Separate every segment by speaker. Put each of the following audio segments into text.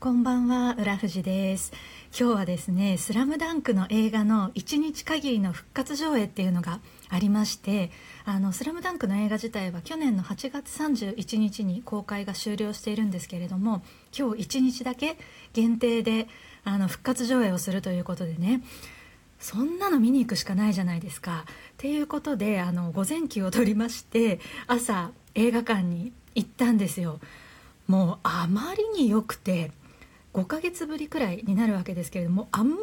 Speaker 1: こんばんは浦富です今日はですねスラムダンクの映画の1日限りの復活上映っていうのがありましてあのスラムダンクの映画自体は去年の8月31日に公開が終了しているんですけれども今日1日だけ限定であの復活上映をするということでねそんなの見に行くしかないじゃないですか。っていうことであの午前休を取りまして朝映画館に行ったんですよ。もうあまりに良くて5ヶ月ぶりくらいになるわけですけれどもあんま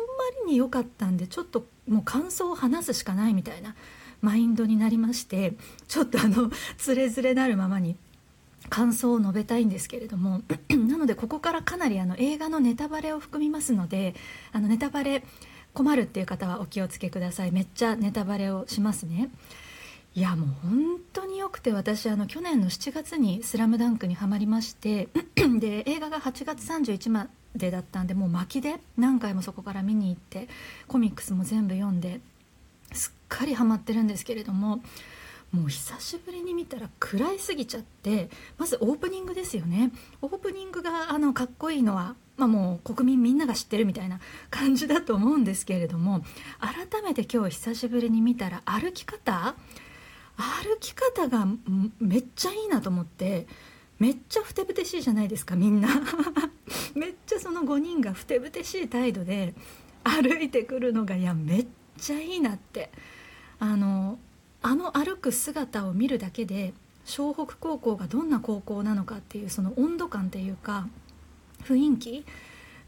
Speaker 1: りに良かったんでちょっともう感想を話すしかないみたいなマインドになりましてちょっとあのつれづれなるままに感想を述べたいんですけれども なのでここからかなりあの映画のネタバレを含みますのであのネタバレ困るっていう方はお気をつけください。めっちゃネタバレをしますね。いやもう本当によくて私あの去年の7月に「スラムダンクにはまりまして で映画が8月31までだったんでもう巻きで何回もそこから見に行ってコミックスも全部読んですっかりハマってるんですけれどももう久しぶりに見たら暗いすぎちゃってまずオープニングですよね。オープニングがあのかっこいいのは、まあ、もう国民みんなが知ってるみたいな感じだと思うんですけれども改めて今日久しぶりに見たら歩き方歩き方がめっちゃいいなと思ってめっちゃふてぶてしいじゃないですかみんな。めっちゃその5人がふてぶてしい態度で歩いてくるのがいやめっちゃいいなって。あのあの歩く姿を見るだけで湘北高校がどんな高校なのかっていうその温度感っていうか雰囲気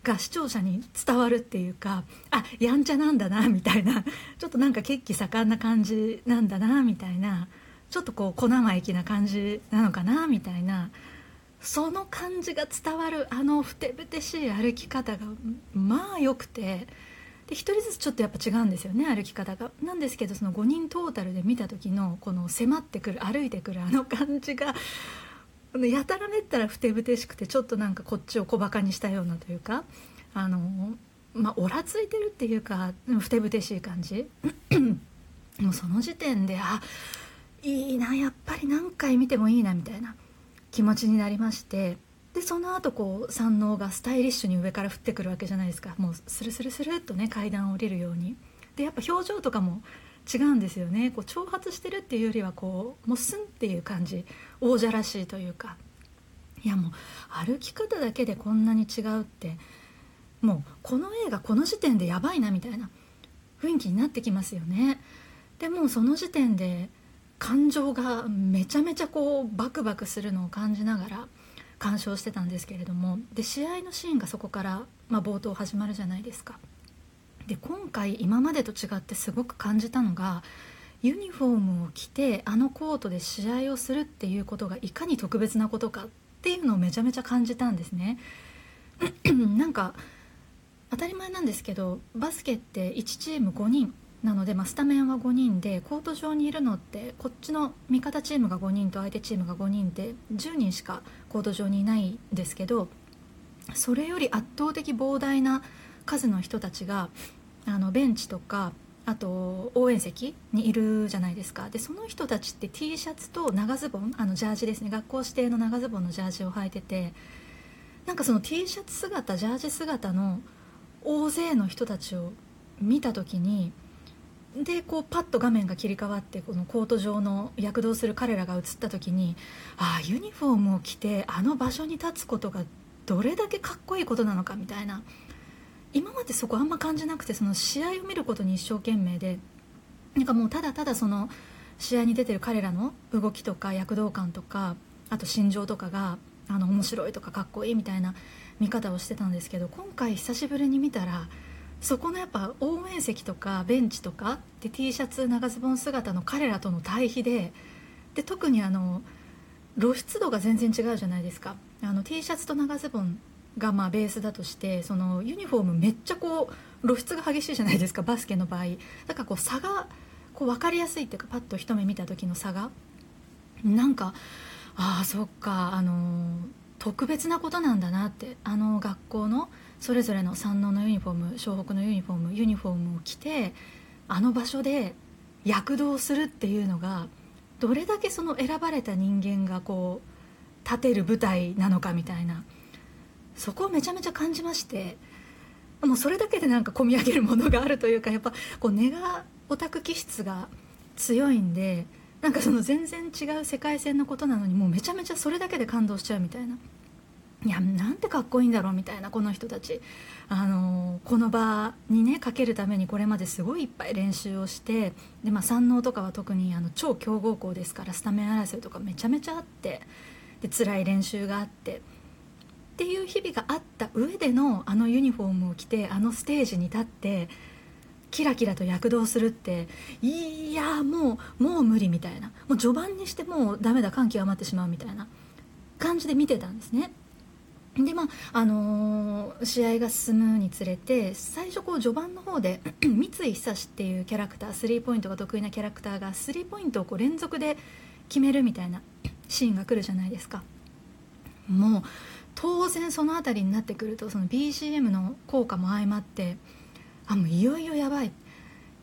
Speaker 1: が視聴者に伝わるっていうかあやんちゃなんだなみたいな ちょっとなんか血気盛んな感じなんだなみたいなちょっとこう小生意気な感じなのかなみたいなその感じが伝わるあのふてぶてしい歩き方がまあ良くてで1人ずつちょっとやっぱ違うんですよね歩き方が。なんですけどその5人トータルで見た時のこの迫ってくる歩いてくるあの感じがやたらめったらふてぶてしくてちょっとなんかこっちを小バカにしたようなというかあのまあおらついてるっていうかふてぶてしい感じ。もうその時点であいいなやっぱり何回見てもいいなみたいな気持ちになりましてでその後こう山王がスタイリッシュに上から降ってくるわけじゃないですか。もうスルスルスルっとね階段を降りるように。でやっぱ表情とかも違うんですよね。こう挑発してるっていうよりはこうもうスンっていう感じ王者らしいというか。いやもう歩き方だけでこんなに違うってもうこの映画この時点でやばいなみたいな雰囲気になってきますよね。でもその時点で感情がめちゃめちゃこうバクバクするのを感じながら鑑賞してたんですけれども。で試合のシーンがそこから、まあ、冒頭始まるじゃないですか。で今回今までと違ってすごく感じたのがユニフォームを着てあのコートで試合をするっていうことがいかに特別なことかっていうのをめちゃめちゃ感じたんですね。なんか当たり前なんですけどバスケって1チーム5人なので、まあ、スタメンは5人でコート上にいるのってこっちの味方チームが5人と相手チームが5人で10人しかコート上にいないんですけどそれより圧倒的膨大な数の人たちがあのベンチとかあと応援席にいるじゃないですか。でその人たちって T シャツと長ズボンあのジャージですね。学校指定の長ズボンのジャージを履いててなんかその T シャツ姿ジャージ姿の大勢の人たちを見た時にでこうパッと画面が切り替わってこのコート上の躍動する彼らが映った時にああユニフォームを着てあの場所に立つことがどれだけかっこいいことなのかみたいな今までそこあんま感じなくてその試合を見ることに一生懸命でなんかもうただただその試合に出てる彼らの動きとか躍動感とかあと心情とかがあの面白いとかかっこいいみたいな見方をしてたんですけど今回久しぶりに見たらそこのやっぱ応援席とかベンチとかで T シャツ長ズボン姿の彼らとの対比でで特にあの露出度が全然違うじゃないですか。あの T シャツと長ズボンがまあベースだとしてそのユニフォームめっちゃこう露出が激しいじゃないですかバスケの場合。だからこう差がこう分かりやすいっていうかパッと一目見た時の差が。なんかああそっかあの特別なことなんだなって。あの学校のそれぞれの山王のユニフォーム湘北のユニフォームユニフォームを着てあの場所で躍動するっていうのがどれだけその選ばれた人間がこう立てる舞台なのかみたいな。そこをめちゃめちゃ感じましてもうそれだけでなんか込み上げるものがあるというかやっぱこう根がオタク気質が強いんでなんかその全然違う世界線のことなのにもうめちゃめちゃそれだけで感動しちゃうみたいな。いやなんてかっこいいんだろうみたいなこの人たち。あのこの場にねかけるためにこれまですごいいっぱい練習をしてで、まあ、山王とかは特にあの超強豪校ですからスタメン争いとかめちゃめちゃあってで辛い練習があってっていう日々があった上でのあのユニフォームを着てあのステージに立ってキラキラと躍動するっていやもうもう無理みたいな。もう序盤にしてもうダメだ感極まってしまうみたいな。感じで見てたんですね。でまああのー、試合が進むにつれて最初こう序盤の方で 三井久志っていうキャラクタースリーポイントが得意なキャラクターがスリーポイントをこう連続で決めるみたいなシーンが来るじゃないですか。もう当然その辺りになってくるとその BGM の効果も相まってあもういよいよやばい。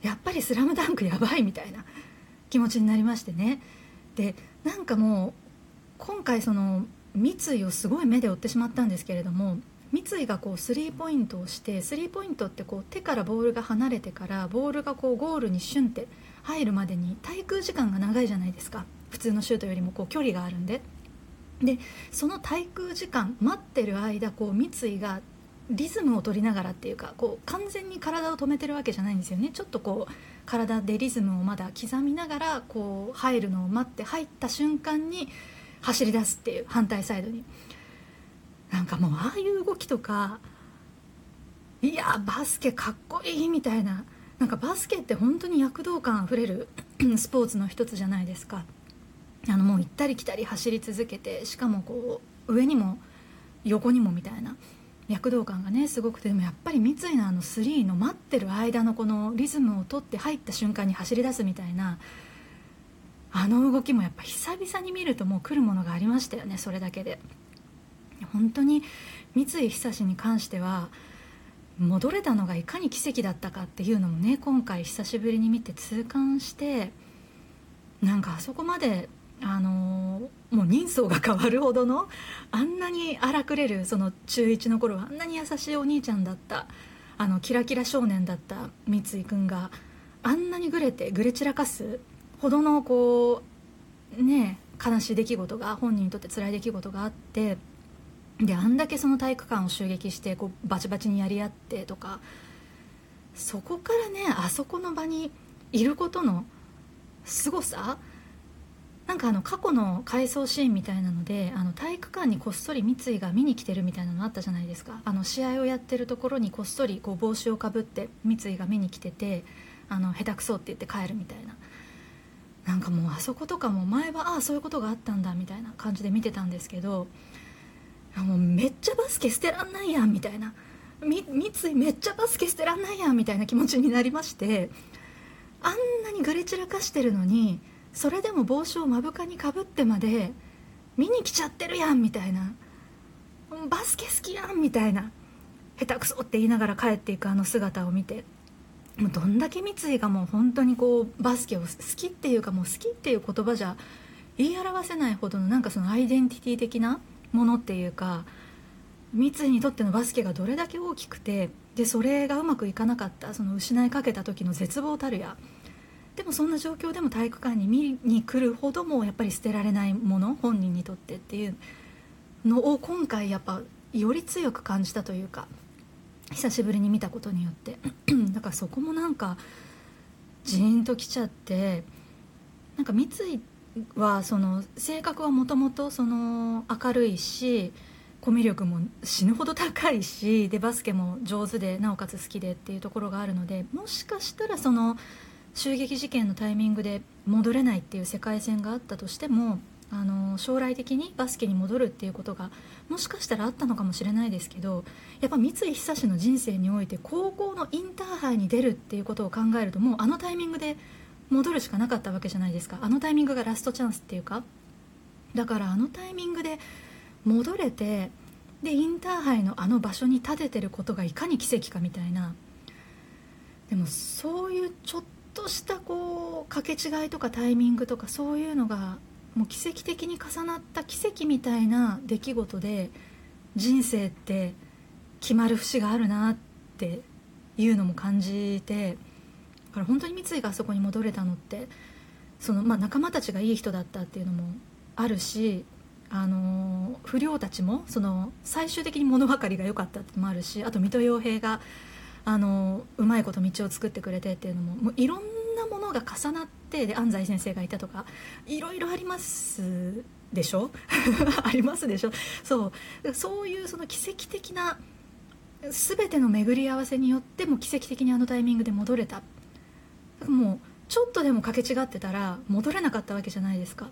Speaker 1: やっぱり「スラムダンクやばいみたいな気持ちになりましてね。でなんかもう今回その三井をすごい目で追ってしまったんですけれども三井がこうスリーポイントをしてスリーポイントってこう手からボールが離れてからボールがこうゴールにシュンって入るまでに滞空時間が長いじゃないですか。普通のシュートよりもこう距離があるんで。でその滞空時間待ってる間こう三井がリズムを取りながらっていうかこう完全に体を止めてるわけじゃないんですよね。ちょっとこう体でリズムをまだ刻みながらこう入るのを待って入った瞬間に走り出すっていう反対サイドに。なんかもうああいう動きとかいやバスケかっこいいみたいな。なんかバスケって本当に躍動感あふれる スポーツの一つじゃないですか。あのもう行ったり来たり走り続けてしかもこう上にも横にもみたいな躍動感がねすごくてでもやっぱり三井のあの3の待ってる間のこのリズムを取って入った瞬間に走り出すみたいなあの動きもやっぱ久々に見るともう来るものがありましたよねそれだけで。本当に三井久志に関しては戻れたのがいかに奇跡だったかっていうのもね今回久しぶりに見て痛感してなんかあそこまであのもう人相が変わるほどのあんなに荒くれるその中1の頃はあんなに優しいお兄ちゃんだったあのキラキラ少年だった三井君があんなにぐれてぐれ散らかすほどのこうね悲しい出来事が本人にとって辛い出来事があってであんだけその体育館を襲撃してこうバチバチにやり合ってとかそこからねあそこの場にいることの凄さなんかあの過去の回想シーンみたいなのであの体育館にこっそり三井が見に来てるみたいなのあったじゃないですか。あの試合をやってるところにこっそりこう帽子をかぶって三井が見に来ててあの下手くそって言って帰るみたいな。なんかもうあそことかも前はああそういうことがあったんだみたいな感じで見てたんですけどもうめっちゃバスケ捨てらんないやんみたいな。三井めっちゃバスケ捨てらんないやんみたいな気持ちになりましてあんなにぐれ散らかしてるのにそれでも帽子を目深にかぶってまで見に来ちゃってるやんみたいな。バスケ好きやんみたいな。下手くそって言いながら帰っていくあの姿を見て。もうどんだけ三井がもう本当にこうバスケを好きっていうかもう好きっていう言葉じゃ言い表せないほどのなんかそのアイデンティティ的なものっていうか三井にとってのバスケがどれだけ大きくてでそれがうまくいかなかったその失いかけた時の絶望たるや。でもそんな状況でも体育館に見に来るほどもやっぱり捨てられないもの本人にとってっていうのを今回やっぱより強く感じたというか久しぶりに見たことによって。だからそこもなんかジーンときちゃってなんか三井はその性格はもともと明るいしコミュ力も死ぬほど高いしでバスケも上手でなおかつ好きでっていうところがあるのでもしかしたらその襲撃事件のタイミングで戻れないっていう世界線があったとしてもあの将来的にバスケに戻るっていうことがもしかしたらあったのかもしれないですけどやっぱ三井久志の人生において高校のインターハイに出るっていうことを考えるともうあのタイミングで戻るしかなかったわけじゃないですか。あのタイミングがラストチャンスっていうか。だからあのタイミングで戻れてでインターハイのあの場所に立ててることがいかに奇跡かみたいな。でもそういうちょっとしたこう掛け違いとかタイミングとかそういうのがもう奇跡的に重なった奇跡みたいな出来事で人生って決まる節があるなっていうのも感じてだから本当に三井があそこに戻れたのってその、まあ、仲間たちがいい人だったっていうのもあるしあの不良たちもその最終的に物分かりが良かったってのもあるしあと水戸洋平があのうまいこと道を作ってくれてっていうのももういろんなものが重なってで安西先生がいたとかいろいろありますでしょ？ありますでしょ？そう。そういうその奇跡的な全ての巡り合わせによっても奇跡的にあのタイミングで戻れた。もうちょっとでもかけ違ってたら戻れなかったわけじゃないですか。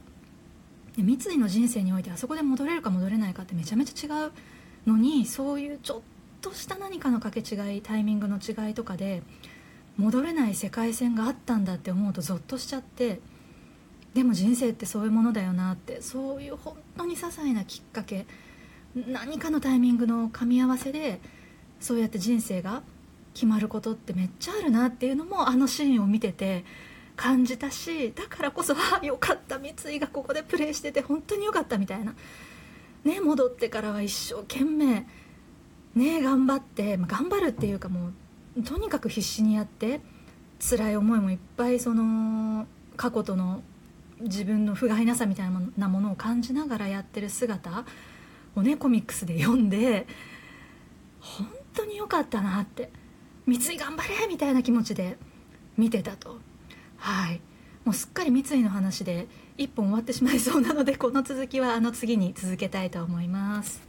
Speaker 1: で三井の人生においてあそこで戻れるか戻れないかってめちゃめちゃ違うのにそういうちょっとした何かのかけ違いタイミングの違いとかで戻れない世界線があったんだって思うとゾッとしちゃってでも人生ってそういうものだよなってそういう本当に些細なきっかけ何かのタイミングの噛み合わせでそうやって人生が決まることってめっちゃあるなっていうのもあのシーンを見てて感じたしだからこそああよかった三井がここでプレーしてて本当によかったみたいな。ね戻ってからは一生懸命ね頑張って、まあ、頑張るっていうかもうとにかく必死にやって辛い思いもいっぱいその過去との自分の不甲斐なさみたいなものを感じながらやってる姿をねコミックスで読んで本当に良かったなって三井頑張れみたいな気持ちで見てたと。はい。もうすっかり三井の話で1本終わってしまいそうなのでこの続きはあの次に続けたいと思います。